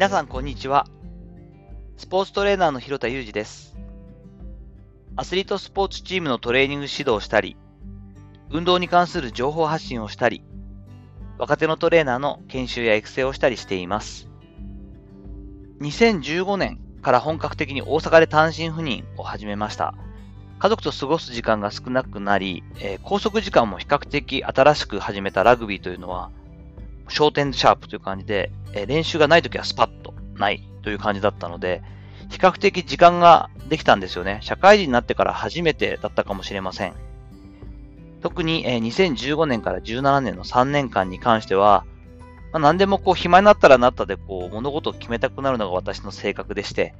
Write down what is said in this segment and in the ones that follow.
皆さんこんにちは。スポーツトレーナーの広田裕二です。アスリートスポーツチームのトレーニング指導をしたり、運動に関する情報発信をしたり、若手のトレーナーの研修や育成をしたりしています。2015年から本格的に大阪で単身赴任を始めました。家族と過ごす時間が少なくなり、えー、拘束時間も比較的新しく始めたラグビーというのは、焦点シャープという感じで、え、練習がない時はスパッとないという感じだったので、比較的時間ができたんですよね。社会人になってから初めてだったかもしれません。特に、え、2015年から17年の3年間に関しては、まあ、何でもこう暇になったらなったでこう物事を決めたくなるのが私の性格でして、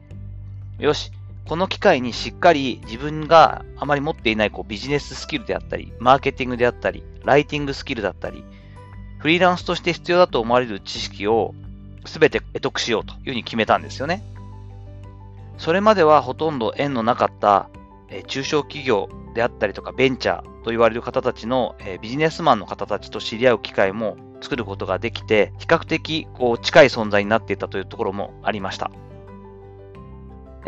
よし、この機会にしっかり自分があまり持っていないこうビジネススキルであったり、マーケティングであったり、ライティングスキルだったり、フリーランスとして必要だと思われる知識を全て得得しようというふうに決めたんですよね。それまではほとんど縁のなかった、中小企業であったりとかベンチャーと言われる方たちの、ビジネスマンの方たちと知り合う機会も作ることができて、比較的こう近い存在になっていたというところもありました。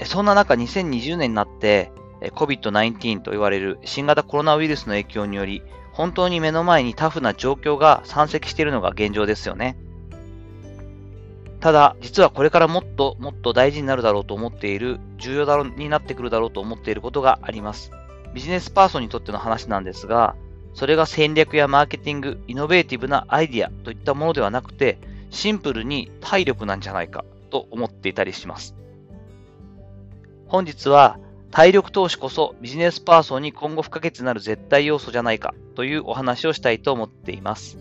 そんな中、2020年になって、COVID-19 と言われる新型コロナウイルスの影響により、本当に目の前にタフな状況が山積しているのが現状ですよね。ただ、実はこれからもっともっと大事になるだろうと思っている、重要だろうになってくるだろうと思っていることがあります。ビジネスパーソンにとっての話なんですが、それが戦略やマーケティング、イノベーティブなアイディアといったものではなくて、シンプルに体力なんじゃないかと思っていたりします。本日は体力投資こそビジネスパーソンに今後不可欠なる絶対要素じゃないかというお話をしたいと思っています。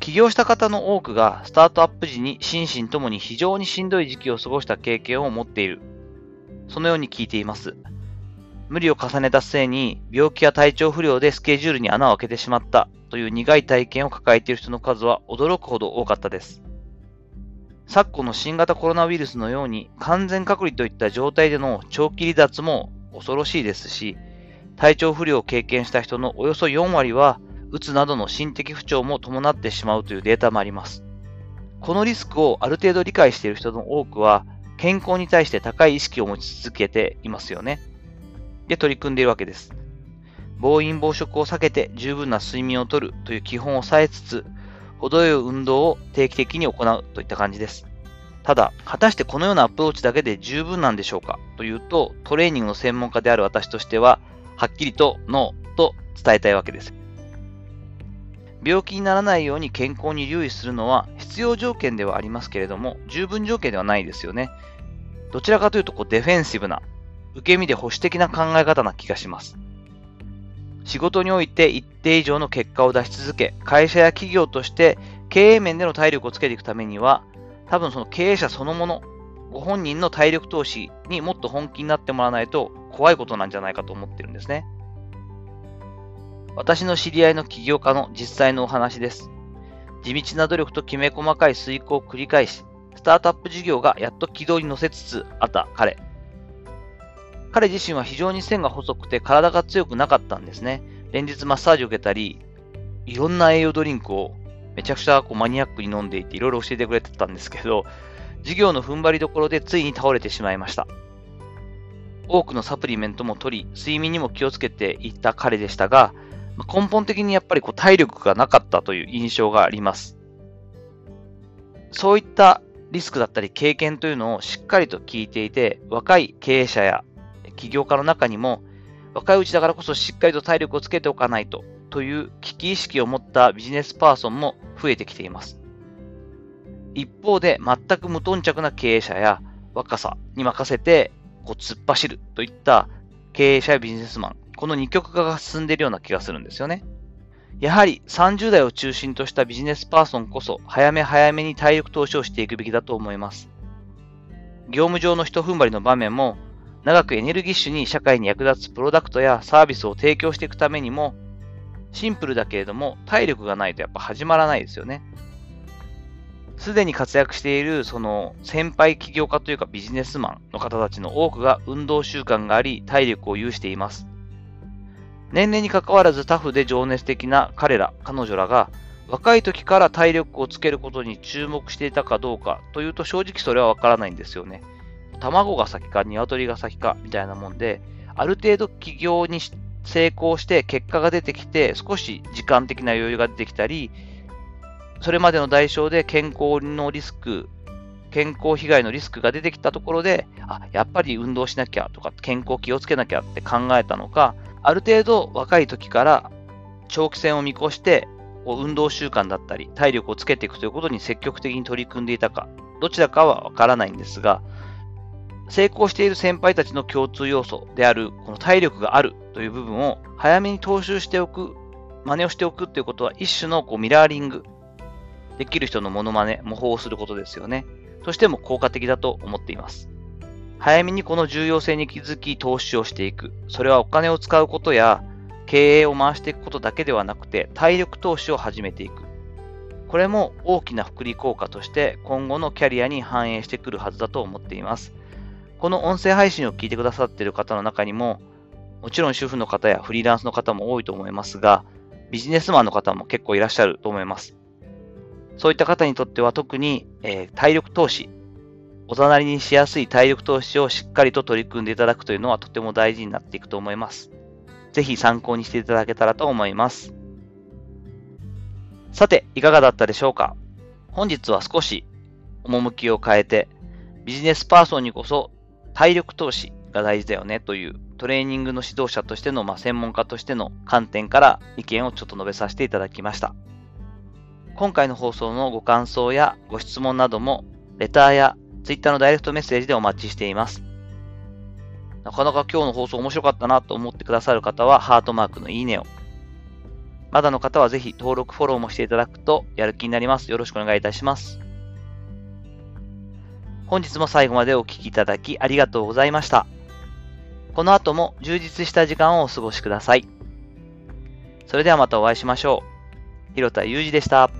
起業した方の多くがスタートアップ時に心身ともに非常にしんどい時期を過ごした経験を持っている。そのように聞いています。無理を重ねた末に病気や体調不良でスケジュールに穴を開けてしまったという苦い体験を抱えている人の数は驚くほど多かったです。昨今の新型コロナウイルスのように完全隔離といった状態での長期離脱も恐ろしいですし、体調不良を経験した人のおよそ4割は、うつなどの心的不調も伴ってしまうというデータもあります。このリスクをある程度理解している人の多くは、健康に対して高い意識を持ち続けていますよね。で、取り組んでいるわけです。暴飲暴食を避けて十分な睡眠をとるという基本を抑えつつ、程よい運動を定期的に行うといった感じです。ただ、果たしてこのようなアプローチだけで十分なんでしょうか？というと、トレーニングの専門家である私としては、はっきりとノーと伝えたいわけです。病気にならないように健康に留意するのは必要条件ではありますけれども、十分条件ではないですよね。どちらかというとこうデフェンシブな、受け身で保守的な考え方な気がします。仕事において一定以上の結果を出し続け、会社や企業として経営面での体力をつけていくためには、多分その経営者そのもの、ご本人の体力投資にもっと本気になってもらわないと怖いことなんじゃないかと思ってるんですね。私の知り合いの起業家の実際のお話です。地道な努力ときめ細かい遂行を繰り返し、スタートアップ事業がやっと軌道に乗せつつあった彼。彼自身は非常に線が細くて体が強くなかったんですね。連日マッサージを受けたり、いろんな栄養ドリンクをめちゃくちゃこうマニアックに飲んでいていろいろ教えてくれてたんですけど、授業の踏ん張りどころでついに倒れてしまいました。多くのサプリメントも取り、睡眠にも気をつけていった彼でしたが、根本的にやっぱりこう体力がなかったという印象があります。そういったリスクだったり経験というのをしっかりと聞いていて、若い経営者や起業家の中にも、若いうちだからこそしっかりと体力をつけておかないと、という危機意識を持ったビジネスパーソンも増えてきています。一方で、全く無頓着な経営者や若さに任せてこう突っ走るといった経営者やビジネスマン、この二極化が進んでいるような気がするんですよね。やはり30代を中心としたビジネスパーソンこそ早め早めに体力投資をしていくべきだと思います。業務上の一踏ん張りの場面も長くエネルギッシュに社会に役立つプロダクトやサービスを提供していくためにも、シンプルだけれども体力がないとやっぱ始まらないですよね。すでに活躍しているその先輩起業家というかビジネスマンの方たちの多くが運動習慣があり体力を有しています。年齢に関わらずタフで情熱的な彼ら、彼女らが若い時から体力をつけることに注目していたかどうかというと正直それはわからないんですよね。卵が先か鶏が先かみたいなもんで、ある程度起業に成功して結果が出てきて少し時間的な余裕が出てきたり、それまでの代償で健康のリスク、健康被害のリスクが出てきたところで、あ、やっぱり運動しなきゃとか健康気をつけなきゃって考えたのか、ある程度若い時から長期戦を見越して運動習慣だったり体力をつけていくということに積極的に取り組んでいたか、どちらかはわからないんですが、成功している先輩たちの共通要素であるこの体力があるという部分を早めに踏襲しておく、真似をしておくということは一種のこうミラーリング、できる人のモノマネ、模倣をすることですよね。としても効果的だと思っています。早めにこの重要性に気づき投資をしていく。それはお金を使うことや経営を回していくことだけではなくて体力投資を始めていく。これも大きな福利効果として今後のキャリアに反映してくるはずだと思っています。この音声配信を聞いてくださっている方の中にも、もちろん主婦の方やフリーランスの方も多いと思いますが、ビジネスマンの方も結構いらっしゃると思います。そういった方にとっては特に、えー、体力投資、おざなりにしやすい体力投資をしっかりと取り組んでいただくというのはとても大事になっていくと思います。ぜひ参考にしていただけたらと思います。さて、いかがだったでしょうか？本日は少し趣を変えて、ビジネスパーソンにこそ体力投資が大事だよねというトレーニングの指導者としての、まあ、専門家としての観点から意見をちょっと述べさせていただきました。今回の放送のご感想やご質問なども、レターや Twitter のダイレクトメッセージでお待ちしています。なかなか今日の放送面白かったなと思ってくださる方は、ハートマークのいいねを。まだの方はぜひ登録、フォローもしていただくとやる気になります。よろしくお願いいたします。本日も最後までお聴きいただきありがとうございました。この後も充実した時間をお過ごしください。それではまたお会いしましょう。広田裕二でした。